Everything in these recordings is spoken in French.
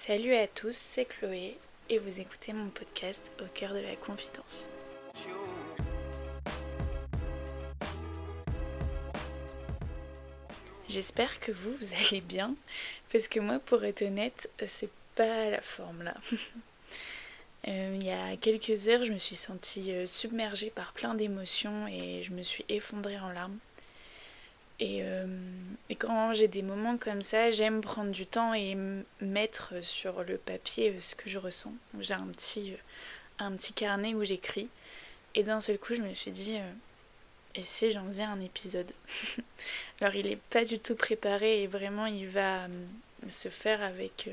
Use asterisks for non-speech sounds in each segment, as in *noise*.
Salut à tous, c'est Chloé et vous écoutez mon podcast au cœur de la confidence. J'espère que vous, vous allez bien, parce que moi, pour être honnête, c'est pas la forme là. *laughs* Euh, il y a quelques heures, je me suis sentie euh, submergée par plein d'émotions et je me suis effondrée en larmes. Euh, et, quand j'ai des moments comme ça, j'aime prendre du temps et mettre sur le papier ce que je ressens. J'ai un petit, un petit carnet où j'écris. Et d'un seul coup, je me suis dit, et si j'en faisais un épisode? *laughs* Alors, il n'est pas du tout préparé et vraiment, il va se faire avec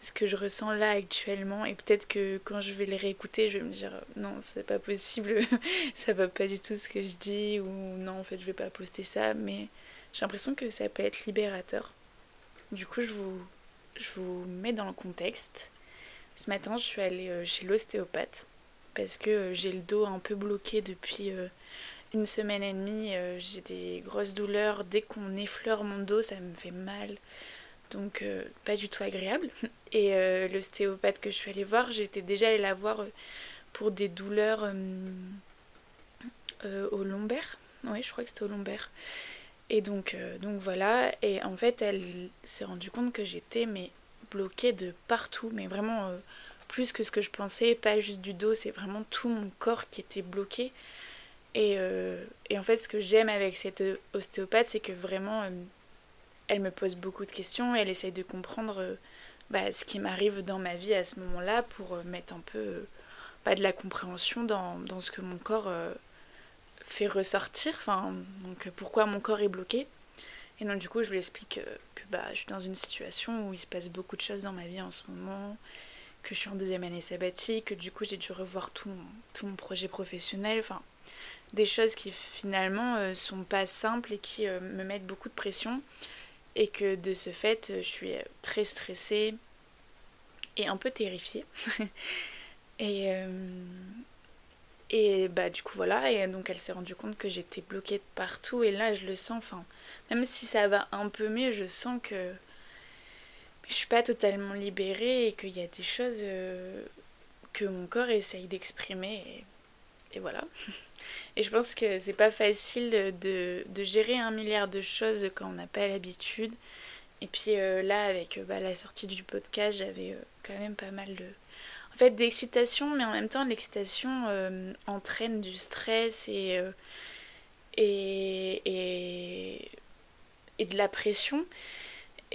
ce que je ressens là actuellement et peut-être que quand je vais les réécouter je vais me dire non c'est pas possible *laughs* ça va pas du tout ce que je dis ou non en fait je vais pas poster ça mais j'ai l'impression que ça peut être libérateur. Du coup je vous je vous mets dans le contexte. Ce matin je suis allée euh, chez l'ostéopathe parce que euh, j'ai le dos un peu bloqué depuis euh, une semaine et demie j'ai des grosses douleurs. Dès qu'on effleure mon dos ça me fait mal donc euh, pas du tout agréable. *laughs* Et euh, l'ostéopathe que je suis allée voir, j'étais déjà allée la voir euh, pour des douleurs au lombaire. Oui, je crois que c'était au lombaire. Et donc, donc voilà, et en fait, elle s'est rendue compte que j'étais mais bloquée de partout, mais vraiment plus que ce que je pensais, pas juste du dos, c'est vraiment tout mon corps qui était bloqué. Et, et en fait, ce que j'aime avec cette ostéopathe, c'est que vraiment, elle me pose beaucoup de questions elle essaye de comprendre euh, bah, ce qui m'arrive dans ma vie à ce moment-là pour euh, mettre un peu euh, de la compréhension dans, ce que mon corps fait ressortir, enfin, donc pourquoi mon corps est bloqué. Et donc du coup je lui explique que, bah, je suis dans une situation où il se passe beaucoup de choses dans ma vie en ce moment, que je suis en deuxième année sabbatique, que du coup j'ai dû revoir tout mon, tout mon projet professionnel, enfin des choses qui finalement sont pas simples et qui me mettent beaucoup de pression et que de ce fait, je suis très stressée et un peu terrifiée. *laughs* et, euh, et bah du coup voilà, et donc elle s'est rendue compte que j'étais bloquée de partout et là je le sens, enfin, même si ça va un peu mieux, je sens que je suis pas totalement libérée et qu'il y a des choses euh, que mon corps essaye d'exprimer voilà. *laughs* Et je pense que c'est pas facile de, gérer un milliard de choses quand on n'a pas l'habitude. Et puis euh, là, avec euh, bah, la sortie du podcast, j'avais euh, quand même pas mal de. En fait, d'excitation, mais en même temps, l'excitation entraîne du stress et, et, et, et de la pression.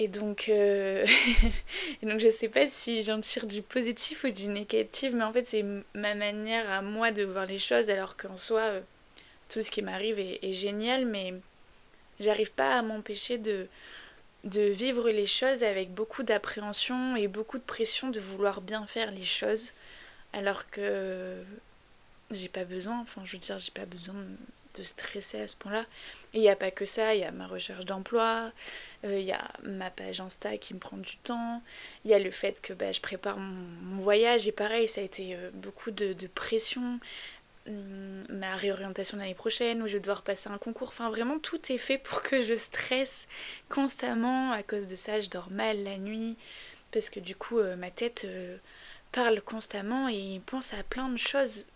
Et donc, euh, *laughs* et donc je sais pas si j'en tire du positif ou du négatif, mais en fait c'est ma manière à moi de voir les choses, alors qu'en soi, euh, tout ce qui m'arrive est, génial, mais j'arrive pas à m'empêcher de, de vivre les choses avec beaucoup d'appréhension et beaucoup de pression de vouloir bien faire les choses, alors que j'ai pas besoin, enfin je veux dire, j'ai pas besoin de stresser à ce point-là. Et il n'y a pas que ça, il y a ma recherche d'emploi, euh, il y a ma page Insta qui me prend du temps, il y a le fait que bah, je prépare mon, voyage et pareil, ça a été euh, beaucoup de, pression. Hum, ma réorientation l'année prochaine où je vais devoir passer un concours. Enfin, vraiment, tout est fait pour que je stresse constamment. À cause de ça, je dors mal la nuit parce que du coup, euh, ma tête parle constamment et pense à plein de choses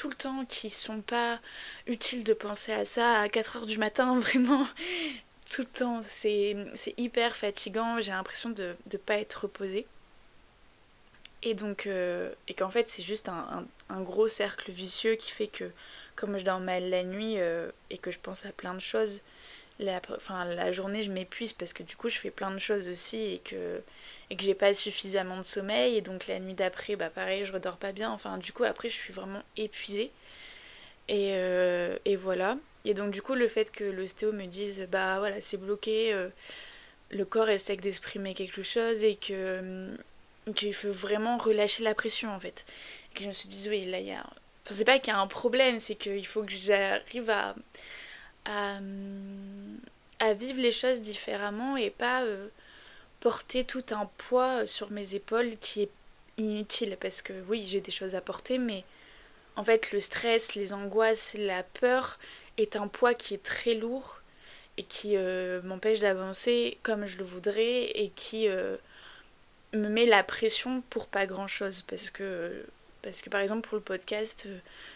tout le temps qui sont pas utiles de penser à ça à 4 heures du matin, *laughs* vraiment. Tout le temps, c'est hyper fatigant, j'ai l'impression de ne pas être reposée. Et donc, euh, et qu'en fait, c'est juste un, gros cercle vicieux qui fait que, comme je dors mal la nuit euh, et que je pense à plein de choses, la, enfin, la journée, je m'épuise parce que du coup, je fais plein de choses aussi et que, et que j'ai pas suffisamment de sommeil. Et donc, la nuit d'après, bah pareil, je redors pas bien. Enfin, du coup, après, je suis vraiment épuisée. Et, euh, et voilà. Et donc, du coup, le fait que l'ostéo me dise, bah voilà, c'est bloqué, euh, le corps essaie d'exprimer quelque chose et que euh, qu'il faut vraiment relâcher la pression en fait. Et que je me suis dit, oui, là, il y a. Enfin, c'est pas qu'il y a un problème, c'est qu'il faut que j'arrive à à, vivre les choses différemment et pas euh, porter tout un poids sur mes épaules qui est inutile. Parce que oui j'ai des choses à porter mais en fait le stress, les angoisses, la peur est un poids qui est très lourd et qui euh, m'empêche d'avancer comme je le voudrais et qui euh, me met la pression pour pas grand chose parce que parce que par exemple pour le podcast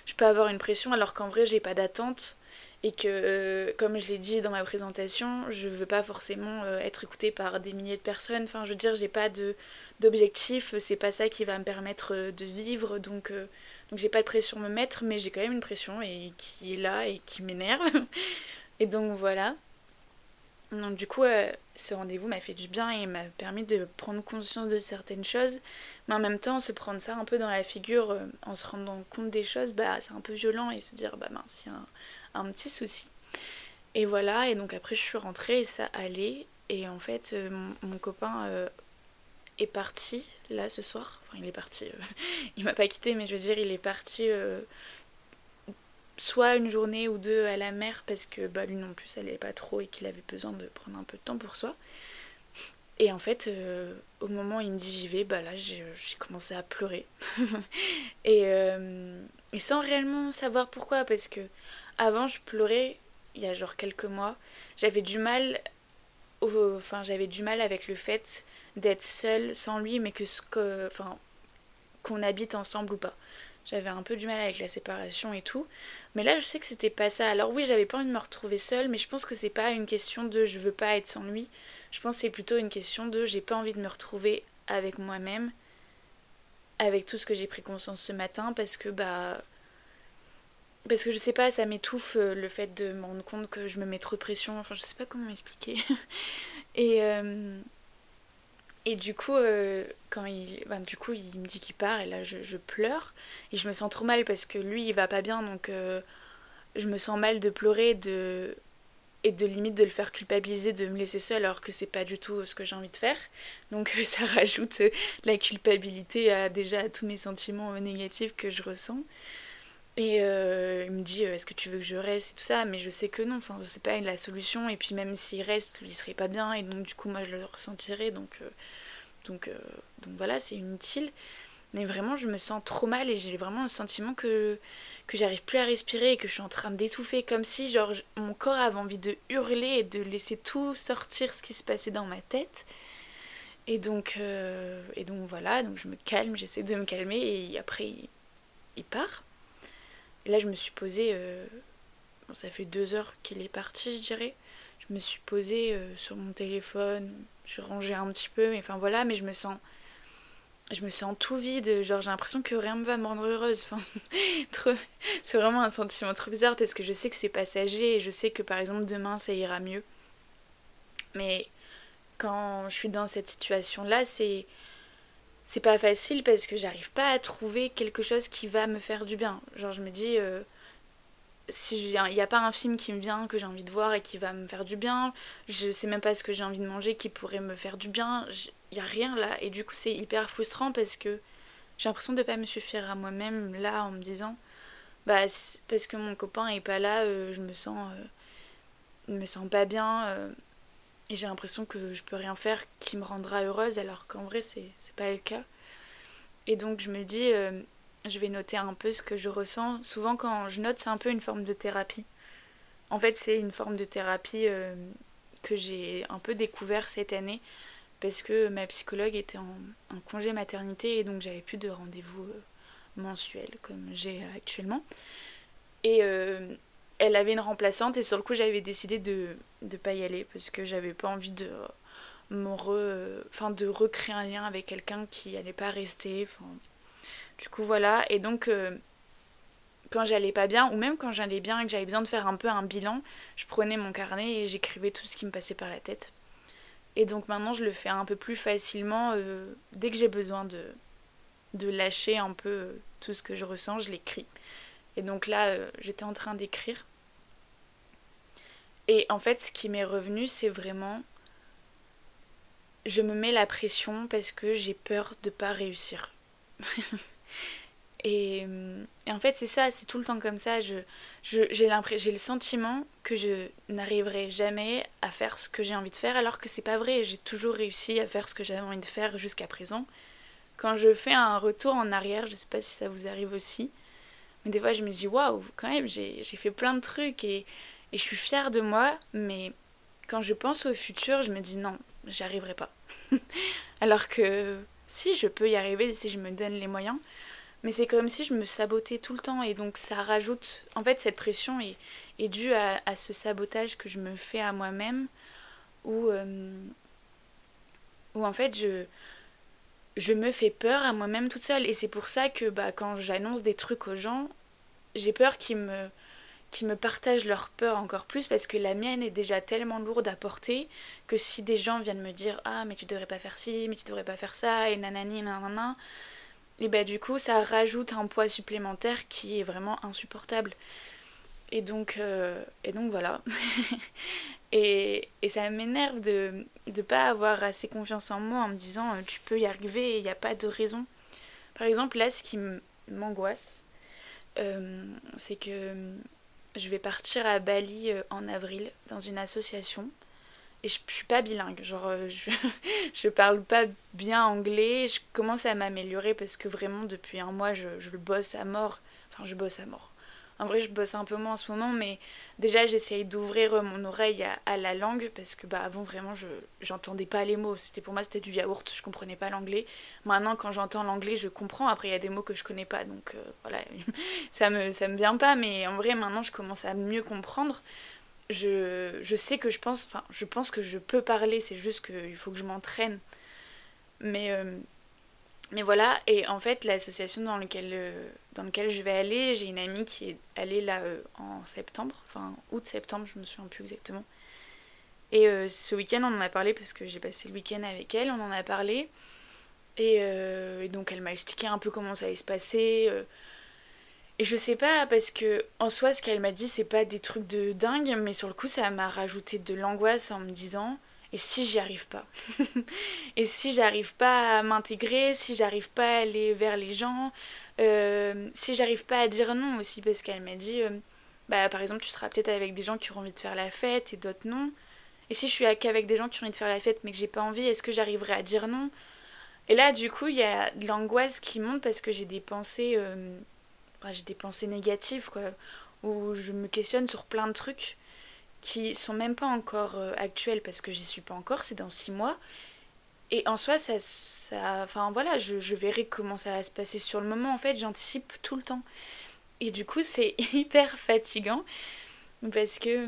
je peux avoir une pression alors qu'en vrai j'ai pas d'attente et que comme je l'ai dit dans ma présentation je veux pas forcément être écoutée par des milliers de personnes. Enfin je veux dire j'ai pas de d'objectif c'est pas ça qui va me permettre de vivre. Donc donc j'ai pas de pression à me mettre mais j'ai quand même une pression et qui est là et qui m'énerve. *laughs* Et donc voilà. Donc du coup, euh, ce rendez-vous m'a fait du bien et m'a permis de prendre conscience de certaines choses, mais en même temps, se prendre ça un peu dans la figure euh, en se rendant compte des choses, bah c'est un peu violent et se dire bah mince, il y a un, petit souci. Et voilà, et donc après je suis rentrée et ça allait, et en fait euh, mon, copain est parti là ce soir, enfin il est parti, *laughs* il m'a pas quitté, mais je veux dire il est parti soit une journée ou deux à la mer parce que bah, lui non plus ça allait pas trop et qu'il avait besoin de prendre un peu de temps pour soi. Et en fait, euh, au moment où il me dit j'y vais, bah là j'ai commencé à pleurer. *laughs* euh, et, sans réellement savoir pourquoi, parce que avant je pleurais, il y a genre quelques mois, j'avais du mal, enfin j'avais du mal avec le fait d'être seule sans lui, mais que, enfin, qu'on habite ensemble ou pas. J'avais un peu du mal avec la séparation et tout. Mais là, je sais que c'était pas ça. Alors oui, j'avais pas envie de me retrouver seule, mais je pense que c'est pas une question de je veux pas être sans lui. Je pense que c'est plutôt une question de j'ai pas envie de me retrouver avec moi-même, avec tout ce que j'ai pris conscience ce matin, parce que bah. Parce que je sais pas, ça m'étouffe euh, le fait de me rendre compte que je me mets trop pression. Enfin, je sais pas comment expliquer. *laughs* et. Euh, et du coup, euh, quand il, ben, du coup, il me dit qu'il part et là je, pleure et je me sens trop mal parce que lui il va pas bien donc je me sens mal de pleurer de, et de limite de le faire culpabiliser de me laisser seule alors que c'est pas du tout ce que j'ai envie de faire. Donc *laughs* ça rajoute la culpabilité à déjà à tous mes sentiments négatifs que je ressens. Et euh, il me dit est-ce que tu veux que je reste et tout ça mais je sais que non enfin c'est pas la solution et puis même s'il reste il serait pas bien et donc du coup moi je le ressentirais donc euh, donc euh, donc voilà c'est inutile. Mais vraiment je me sens trop mal et j'ai vraiment le sentiment que que j'arrive plus à respirer et que je suis en train d'étouffer comme si genre mon corps avait envie de hurler et de laisser tout sortir ce qui se passait dans ma tête. Et donc et donc voilà donc je me calme j'essaie de me calmer et après il part là, je me suis posée. Euh, ça fait deux heures qu'elle est partie, je dirais. Je me suis posée euh, sur mon téléphone. Je rangeais un petit peu, mais enfin voilà, mais je me sens. Je me sens tout vide, genre j'ai l'impression que rien ne va me rendre heureuse. *laughs* C'est vraiment un sentiment trop bizarre parce que je sais que c'est passager et je sais que par exemple demain ça ira mieux. Mais quand je suis dans cette situation-là, c'est c'est pas facile parce que j'arrive pas à trouver quelque chose qui va me faire du bien. Genre je me dis euh, si il n'y a pas un film qui me vient que j'ai envie de voir et qui va me faire du bien, je sais même pas ce que j'ai envie de manger qui pourrait me faire du bien, il y a rien là. Et du coup c'est hyper frustrant parce que j'ai l'impression de pas me suffire à moi-même là en me disant bah parce que mon copain est pas là, euh, je me sens euh, me sens pas bien et j'ai l'impression que je peux rien faire qui me rendra heureuse alors qu'en vrai c'est pas le cas. Et donc je me dis, euh, je vais noter un peu ce que je ressens. Souvent quand je note c'est un peu une forme de thérapie. En fait c'est une forme de thérapie euh, que j'ai un peu découvert cette année parce que ma psychologue était en, congé maternité et donc j'avais plus de rendez-vous euh, mensuels comme j'ai actuellement. Et elle avait une remplaçante et sur le coup j'avais décidé de ne pas y aller parce que j'avais pas envie de me enfin de recréer un lien avec quelqu'un qui allait pas rester du coup voilà. Et donc euh, quand j'allais pas bien ou même quand j'allais bien et que j'avais besoin de faire un peu un bilan je prenais mon carnet et j'écrivais tout ce qui me passait par la tête. Et donc maintenant je le fais un peu plus facilement euh, dès que j'ai besoin de de lâcher un peu euh, tout ce que je ressens je l'écris et donc là, euh, j'étais en train d'écrire. Et en fait, ce qui m'est revenu, c'est vraiment. Je me mets la pression parce que j'ai peur de pas réussir. *laughs* et, en fait, c'est ça, c'est tout le temps comme ça. Je, j'ai, le sentiment que je n'arriverai jamais à faire ce que j'ai envie de faire, alors que c'est pas vrai. J'ai toujours réussi à faire ce que j'avais envie de faire jusqu'à présent. Quand je fais un retour en arrière, je sais pas si ça vous arrive aussi, mais des fois, je me dis, waouh, quand même, j'ai fait plein de trucs et, je suis fière de moi, mais quand je pense au futur, je me dis non, j'y arriverai pas. *laughs* Alors que si, je peux y arriver si je me donne les moyens. Mais c'est comme si je me sabotais tout le temps et donc ça rajoute... En fait, cette pression est, est due à, ce sabotage que je me fais à moi-même où, euh, où en fait je, je me fais peur à moi-même toute seule. Et c'est pour ça que bah, quand j'annonce des trucs aux gens, j'ai peur qu'ils me qui me partagent leur peur encore plus parce que la mienne est déjà tellement lourde à porter que si des gens viennent me dire ah mais tu devrais pas faire ci mais tu devrais pas faire ça et nanani nanana et bah du coup ça rajoute un poids supplémentaire qui est vraiment insupportable et donc euh, et donc voilà *laughs* et, ça m'énerve de ne pas avoir assez confiance en moi en me disant tu peux y arriver il n'y a pas de raison par exemple là ce qui m'angoisse euh, c'est que je vais partir à Bali euh, en avril dans une association. Et je, je suis pas bilingue, genre euh, je, *laughs* je parle pas bien anglais. Je commence à m'améliorer parce que vraiment depuis un mois je, je bosse à mort. Enfin, je bosse à mort. En vrai, je bosse un peu moins en ce moment, mais déjà, j'essaye d'ouvrir mon oreille à, la langue parce que bah, avant, vraiment, je j'entendais pas les mots. C'était pour moi, c'était du yaourt, je comprenais pas l'anglais. Maintenant, quand j'entends l'anglais, je comprends. Après, il y a des mots que je connais pas, donc euh, voilà, *laughs* ça me, ça me vient pas. Mais en vrai, maintenant, je commence à mieux comprendre. Je, je sais que je pense, enfin, je pense que je peux parler, c'est juste qu'il faut que je m'entraîne. Mais. Euh, mais voilà, et en fait, l'association dans laquelle, euh, dans lequel je vais aller, j'ai une amie qui est allée là euh, en septembre, enfin août-septembre, je me souviens plus exactement. Et euh, ce week-end, on en a parlé parce que j'ai passé le week-end avec elle, on en a parlé. Et, et donc, elle m'a expliqué un peu comment ça allait se passer. et je sais pas, parce que en soi, ce qu'elle m'a dit, c'est pas des trucs de dingue, mais sur le coup, ça m'a rajouté de l'angoisse en me disant et si j'y arrive pas? *laughs* Et si j'arrive pas à m'intégrer, si j'arrive pas à aller vers les gens, euh, si j'arrive pas à dire non aussi, parce qu'elle m'a dit, euh, bah par exemple, tu seras peut-être avec des gens qui auront envie de faire la fête et d'autres non. Et si je suis qu'avec des gens qui ont envie de faire la fête mais que j'ai pas envie, est-ce que j'arriverai à dire non? Et là, du coup, il y a de l'angoisse qui monte parce que j'ai des pensées, euh, j'ai des pensées négatives, quoi, où je me questionne sur plein de trucs qui sont même pas encore euh, actuelles parce que j'y suis pas encore, c'est dans six mois. Et en soi, ça, ça voilà, je, je, verrai comment ça va se passer sur le moment. En fait, j'anticipe tout le temps. Et du coup, c'est *laughs* hyper fatigant parce que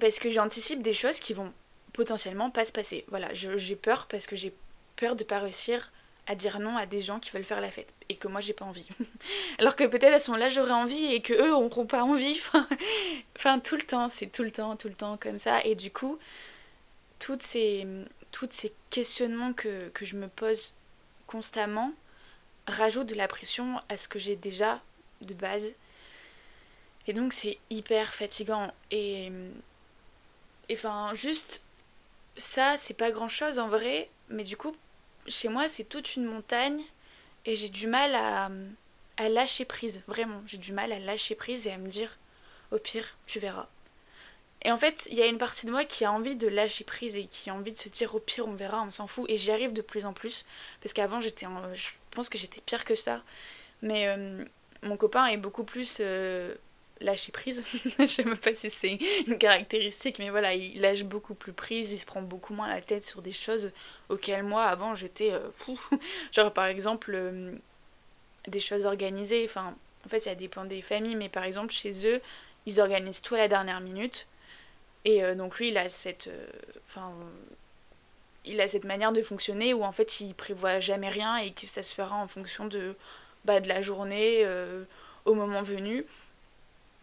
parce que j'anticipe des choses qui vont potentiellement pas se passer. Voilà, j'ai peur parce que j'ai peur de pas réussir à dire non à des gens qui veulent faire la fête et que moi j'ai pas envie. *laughs* Alors que peut-être à ce moment-là j'aurais envie et que eux n'auront pas envie. *laughs* enfin, tout le temps, c'est tout le temps, tout le temps comme ça. Et du coup, toutes ces, toutes ces questionnements que, que je me pose constamment rajoutent de la pression à ce que j'ai déjà de base. Et donc c'est hyper fatigant. Et enfin, juste ça, c'est pas grand chose en vrai, mais du coup, chez moi, c'est toute une montagne et j'ai du mal à, à lâcher prise. Vraiment, j'ai du mal à lâcher prise et à me dire, au pire, tu verras. Et en fait, il y a une partie de moi qui a envie de lâcher prise et qui a envie de se dire, au pire, on verra, on s'en fout. Et j'y arrive de plus en plus. Parce qu'avant, j'étais, je pense que j'étais pire que ça. Mais euh, mon copain est beaucoup plus euh, lâcher prise. *laughs* je sais même pas si c'est une caractéristique, mais voilà, il lâche beaucoup plus prise, il se prend beaucoup moins la tête sur des choses auxquelles moi, avant, j'étais euh, fou. *laughs* Genre, par exemple, euh, des choses organisées. Enfin, en fait, ça dépend des familles, mais par exemple, chez eux, ils organisent tout à la dernière minute. Et euh, donc, lui, il a cette. Enfin. il a cette manière de fonctionner où en fait il prévoit jamais rien et que ça se fera en fonction de, bah, de la journée au moment venu.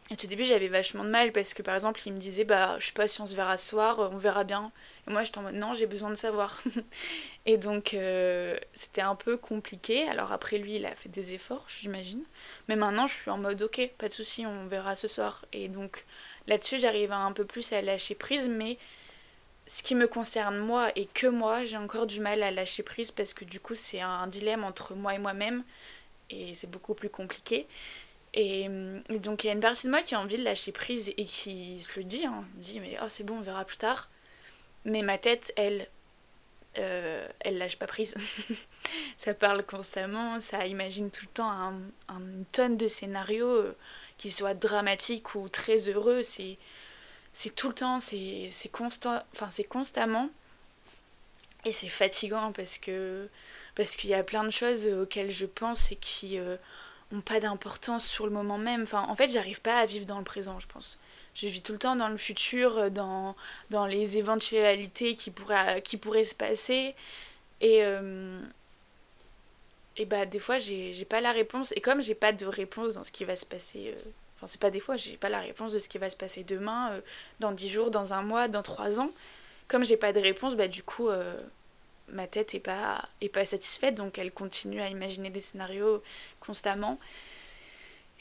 Et au début, j'avais vachement de mal parce que par exemple, il me disait Bah, je sais pas si on se verra ce soir, on verra bien. Et moi, j'étais en mode Non, j'ai besoin de savoir. *laughs* et donc, euh, c'était un peu compliqué. Alors, après, lui, il a fait des efforts, j'imagine. Mais maintenant, je suis en mode Ok, pas de souci, on verra ce soir. Et donc, là-dessus, j'arrive un peu plus à lâcher prise. Mais ce qui me concerne moi et que moi, j'ai encore du mal à lâcher prise parce que du coup, c'est un dilemme entre moi et moi-même. Et c'est beaucoup plus compliqué. Et, donc il y a une partie de moi qui a envie de lâcher prise et qui se le dit, hein, dit mais oh c'est bon on verra plus tard. Mais ma tête, elle, euh, elle lâche pas prise. *laughs* ça parle constamment, ça imagine tout le temps un, une tonne de scénarios, euh, qui soient dramatiques ou très heureux. C'est, tout le temps, c'est constant, enfin constamment. Et c'est fatigant parce que parce qu'il y a plein de choses auxquelles je pense et qui pas d'importance sur le moment même. Enfin, en fait, j'arrive pas à vivre dans le présent, je pense. Je vis tout le temps dans le futur, dans, dans les éventualités qui pourraient, qui pourraient se passer. Et, et bah, des fois, j'ai pas la réponse. Et comme j'ai pas de réponse dans ce qui va se passer Enfin, c'est pas des fois, j'ai pas la réponse de ce qui va se passer demain, euh, dans 10 jours, dans un mois, dans 3 ans. Comme j'ai pas de réponse, bah du coup, euh, ma tête est pas, est pas satisfaite, donc elle continue à imaginer des scénarios constamment.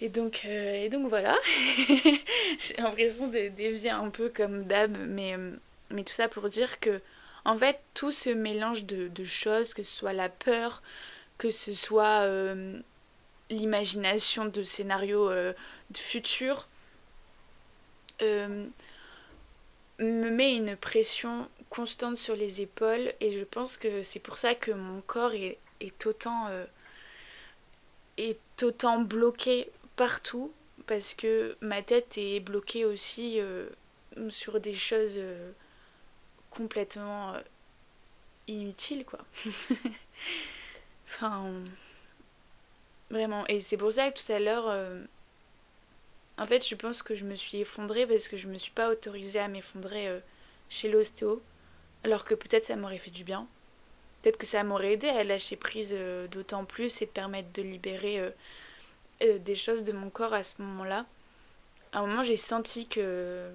Et donc, euh, voilà, *laughs* j'ai l'impression de dévier un peu comme d'hab, mais, mais tout ça pour dire que, en fait, tout ce mélange de, choses, que ce soit la peur, que ce soit l'imagination de scénarios euh, futurs euh, me met une pression constante sur les épaules et je pense que c'est pour ça que mon corps est, est autant euh, est autant bloqué partout parce que ma tête est bloquée aussi sur des choses complètement inutiles quoi *laughs* enfin Vraiment. Et c'est pour ça que tout à l'heure, euh, en fait, je pense que je me suis effondrée parce que je me suis pas autorisée à m'effondrer euh, chez l'ostéo. Alors que peut-être ça m'aurait fait du bien. Peut-être que ça m'aurait aidé à lâcher prise euh, d'autant plus et de permettre de libérer des choses de mon corps à ce moment-là. À un moment, j'ai senti que,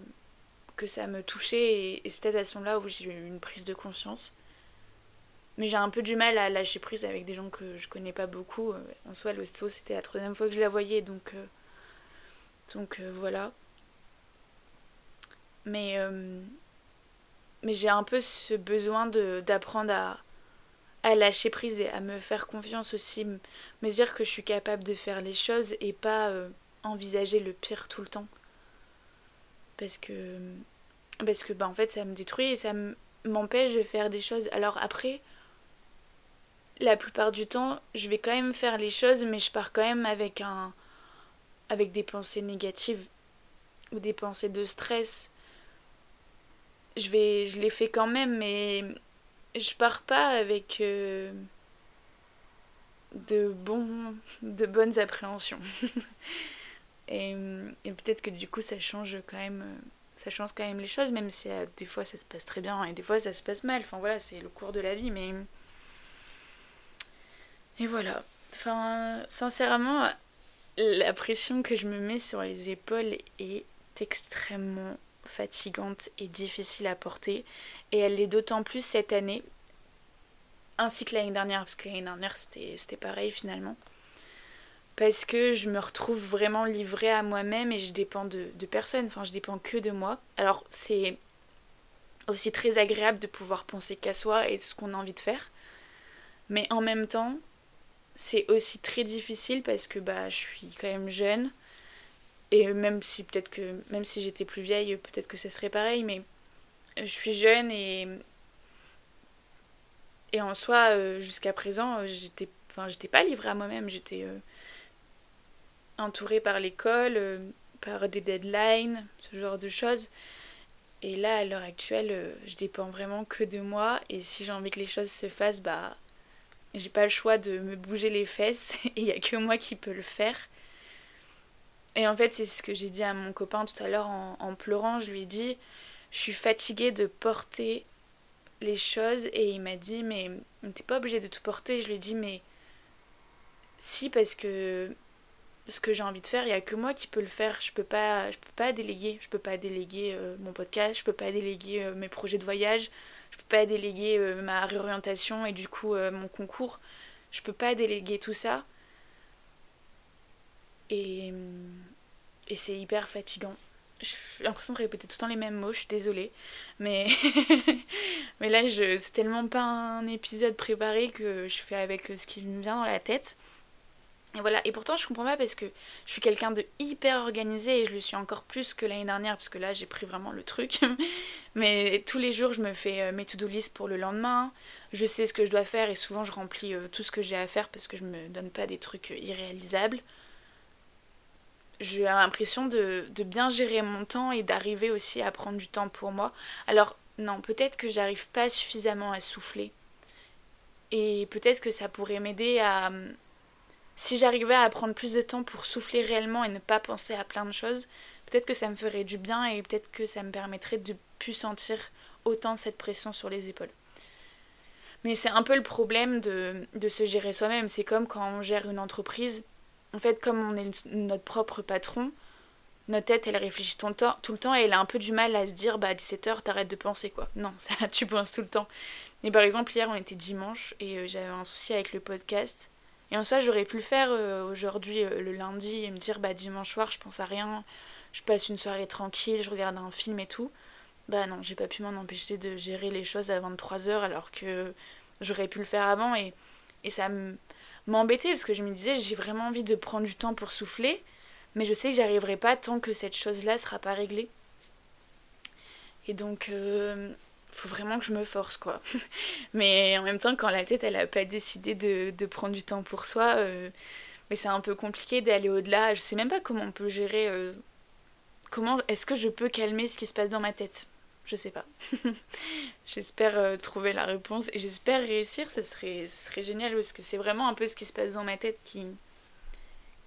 ça me touchait et, c'était à ce moment-là où j'ai eu une prise de conscience. Mais j'ai un peu du mal à lâcher prise avec des gens que je connais pas beaucoup. Euh, en soi, l'hosto, c'était la troisième fois que je la voyais, donc, euh, donc euh, voilà. Mais, mais j'ai un peu ce besoin d'apprendre à, lâcher prise et à me faire confiance aussi, me dire que je suis capable de faire les choses et pas envisager le pire tout le temps. Parce que, parce que bah, en fait, ça me détruit et ça m'empêche de faire des choses. Alors après, la plupart du temps, je vais quand même faire les choses, mais je pars quand même avec un avec des pensées négatives ou des pensées de stress. Je vais je les fais quand même mais je pars pas avec euh, de bons de bonnes appréhensions. *laughs* et, peut-être que du coup ça change quand même ça les choses même si euh, des fois ça se passe très bien et des fois ça se passe mal. Enfin voilà, c'est le cours de la vie mais et voilà. Enfin, sincèrement, la pression que je me mets sur les épaules est extrêmement fatigante et difficile à porter. Et elle l'est d'autant plus cette année, ainsi que l'année dernière, parce que l'année dernière c'était pareil finalement. Parce que je me retrouve vraiment livrée à moi-même et je dépends de, de personne, enfin je dépends que de moi. Alors c'est aussi très agréable de pouvoir penser qu'à soi et ce qu'on a envie de faire. Mais en même temps, c'est aussi très difficile parce que bah, je suis quand même jeune. Et même si j'étais plus vieille, peut-être que ça serait pareil, mais je suis jeune et en soi euh, jusqu'à présent, euh, j'étais enfin pas livrée à moi-même, j'étais euh, entourée par l'école, par des deadlines, ce genre de choses. Et là à l'heure actuelle, je dépends vraiment que de moi et si j'ai envie que les choses se fassent, bah j'ai pas le choix de me bouger les fesses *laughs* et il y a que moi qui peux le faire. Et en fait, c'est ce que j'ai dit à mon copain tout à l'heure en, pleurant. Je lui ai dit Je suis fatiguée de porter les choses. Et il m'a dit Mais t'es pas obligé de tout porter. Je lui ai dit Mais si, parce que ce que j'ai envie de faire, il y a que moi qui peux le faire. Je peux pas, peux pas déléguer. Je peux pas déléguer euh, mon podcast. Je peux pas déléguer euh, mes projets de voyage je peux pas déléguer euh, ma réorientation et du coup mon concours. Je peux pas déléguer tout ça. Et, et c'est hyper fatigant. J'ai l'impression de répéter tout le temps les mêmes mots, je suis désolée. Mais, *laughs* mais là, je, c'est tellement pas un épisode préparé que je fais avec ce qui me vient dans la tête. Et voilà, et pourtant je comprends pas parce que je suis quelqu'un de hyper organisé et je le suis encore plus que l'année dernière parce que là j'ai pris vraiment le truc. *laughs* Mais tous les jours je me fais euh, mes to-do list pour le lendemain, je sais ce que je dois faire et souvent je remplis euh, tout ce que j'ai à faire parce que je me donne pas des trucs euh, irréalisables. J'ai l'impression de, de bien gérer mon temps et d'arriver aussi à prendre du temps pour moi. Alors, non, peut-être que j'arrive pas suffisamment à souffler. Et peut-être que ça pourrait m'aider à... Si j'arrivais à prendre plus de temps pour souffler réellement et ne pas penser à plein de choses, peut-être que ça me ferait du bien et peut-être que ça me permettrait de plus sentir autant cette pression sur les épaules. Mais c'est un peu le problème de, de se gérer soi-même. C'est comme quand on gère une entreprise. En fait, comme on est notre propre patron, notre tête, elle réfléchit tout le temps, et elle a un peu du mal à se dire, bah à 17h, t'arrêtes de penser quoi. Non, *laughs* ça, tu penses tout le temps. Mais par exemple, hier, on était dimanche et euh, j'avais un souci avec le podcast. Et en soi, j'aurais pu le faire euh, aujourd'hui, euh, le lundi, et me dire, bah dimanche soir, je pense à rien, je passe une soirée tranquille, je regarde un film et tout. Bah non, j'ai pas pu m'en empêcher de gérer les choses à 23h alors que j'aurais pu le faire avant et, et ça m'embêtait parce que je me disais, j'ai vraiment envie de prendre du temps pour souffler, mais je sais que j'y pas tant que cette chose-là sera pas réglée. Et donc, faut vraiment que je me force quoi. *laughs* mais en même temps, quand la tête elle a pas décidé de, de prendre du temps pour soi, euh, mais c'est un peu compliqué d'aller au-delà. Je sais même pas comment on peut gérer. Euh, comment est-ce que je peux calmer ce qui se passe dans ma tête Je sais pas. *laughs* j'espère euh, trouver la réponse et j'espère réussir. Ce serait, ce serait génial parce que c'est vraiment un peu ce qui se passe dans ma tête qui,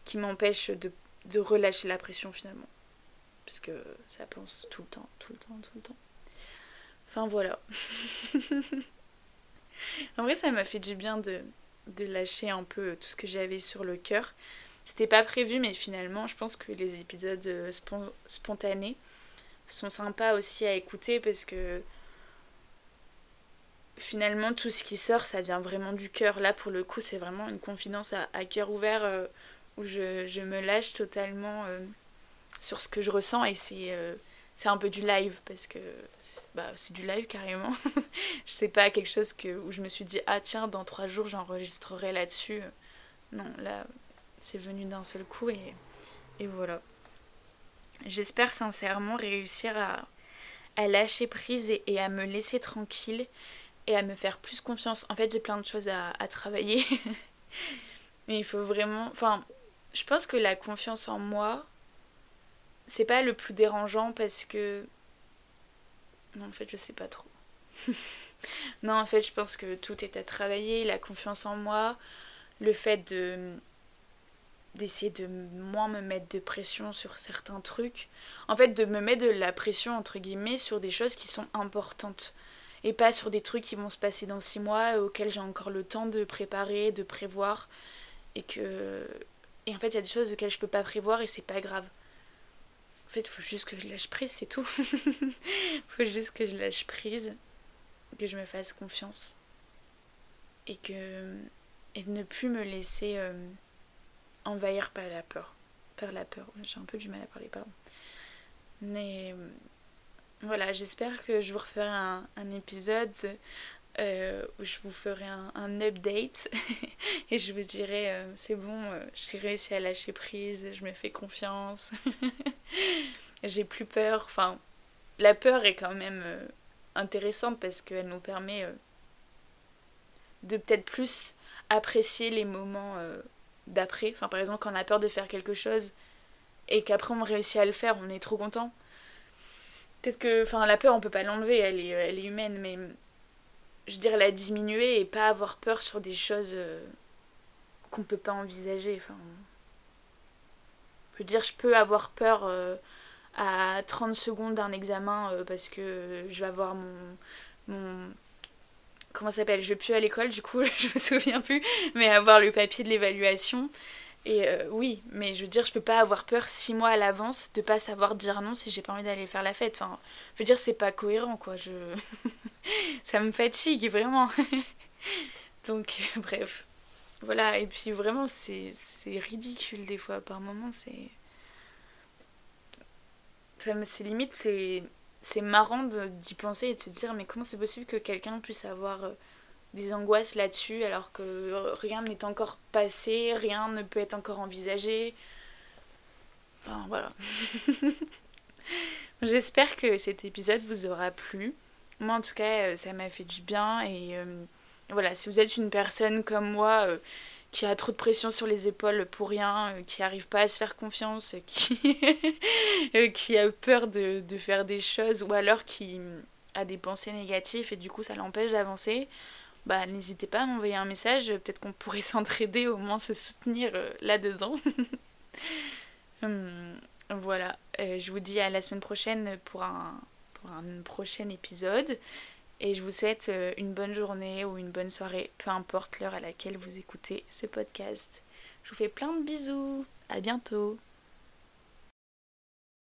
qui m'empêche de, de relâcher la pression finalement. Parce que ça pense tout le temps, tout le temps, tout le temps. Enfin voilà. *laughs* en vrai, ça m'a fait du bien de, de lâcher un peu tout ce que j'avais sur le cœur. C'était pas prévu, mais finalement, je pense que les épisodes euh, spontanés sont sympas aussi à écouter parce que finalement, tout ce qui sort, ça vient vraiment du cœur. Là, pour le coup, c'est vraiment une confidence à, cœur ouvert euh, où je, me lâche totalement euh, sur ce que je ressens et c'est c'est un peu du live parce que bah, c'est du live carrément. *laughs* je sais pas quelque chose que, où je me suis dit ah tiens dans trois jours j'enregistrerai là-dessus. Non là c'est venu d'un seul coup et, et voilà. J'espère sincèrement réussir à, lâcher prise et, et, à me laisser tranquille et à me faire plus confiance. En fait j'ai plein de choses à, à travailler. *laughs* Mais il faut vraiment... Enfin je pense que la confiance en moi c'est pas le plus dérangeant parce que. Non, en fait, je sais pas trop. *laughs* non, en fait, je pense que tout est à travailler, la confiance en moi, le fait de d'essayer de moins me mettre de pression sur certains trucs. En fait, de me mettre de la pression, entre guillemets, sur des choses qui sont importantes. Et pas sur des trucs qui vont se passer dans six mois, auxquels j'ai encore le temps de préparer, de prévoir. Et que. Et en fait, il y a des choses auxquelles je peux pas prévoir et c'est pas grave. En fait, il faut juste que je lâche prise, c'est tout. Il *laughs* faut juste que je lâche prise, que je me fasse confiance. Et que. Et de ne plus me laisser euh, envahir par la peur. Par la peur. J'ai un peu du mal à parler, pardon. Mais. Voilà, j'espère que je vous referai un, épisode euh, où je vous ferai un, un update *laughs* et je vous dirai euh, c'est bon, euh, j'ai réussi à lâcher prise, je me fais confiance, *laughs* j'ai plus peur. Enfin, la peur est quand même intéressante parce qu'elle nous permet de peut-être plus apprécier les moments d'après. Enfin, par exemple, quand on a peur de faire quelque chose et qu'après on réussit à le faire, on est trop content. Peut-être que, enfin, la peur, on peut pas l'enlever, elle est, elle est humaine, mais je dirais la diminuer et pas avoir peur sur des choses euh, qu'on peut pas envisager. Enfin, je veux dire, je peux avoir peur euh, à 30 secondes d'un examen euh, parce que je vais avoir mon. mon comment ça s'appelle Je vais plus à l'école, du coup, *laughs* je me souviens plus, mais avoir le papier de l'évaluation. Et oui, mais je veux dire, je peux pas avoir peur six mois à l'avance de pas savoir dire non si j'ai pas envie d'aller faire la fête. Enfin, je veux dire, c'est pas cohérent, quoi. Je. *laughs* ça me fatigue vraiment. *laughs* Donc, bref. Voilà, et puis vraiment, c'est ridicule des fois. Par moments, c'est. C'est limite, c'est marrant d'y penser et de se dire, mais comment c'est possible que quelqu'un puisse avoir euh, des angoisses là-dessus alors que rien n'est encore passé, rien ne peut être encore envisagé. Enfin, voilà. *laughs* J'espère que cet épisode vous aura plu. Moi, en tout cas, euh, ça m'a fait du bien. Et euh, voilà, si vous êtes une personne comme moi euh, qui a trop de pression sur les épaules pour rien, euh, qui arrive pas à se faire confiance, qui, *laughs* qui a peur de, de, faire des choses, ou alors qui a des pensées négatives et du coup ça l'empêche d'avancer, bah n'hésitez pas à m'envoyer un message, peut-être qu'on pourrait *laughs* s'entraider, au moins se soutenir euh, là-dedans. *laughs* Hum, voilà, euh, je vous dis à la semaine prochaine pour un, pour un prochain épisode. Et je vous souhaite euh, une bonne journée ou une bonne soirée, peu importe l'heure à laquelle vous écoutez ce podcast. Je vous fais plein de bisous. À bientôt.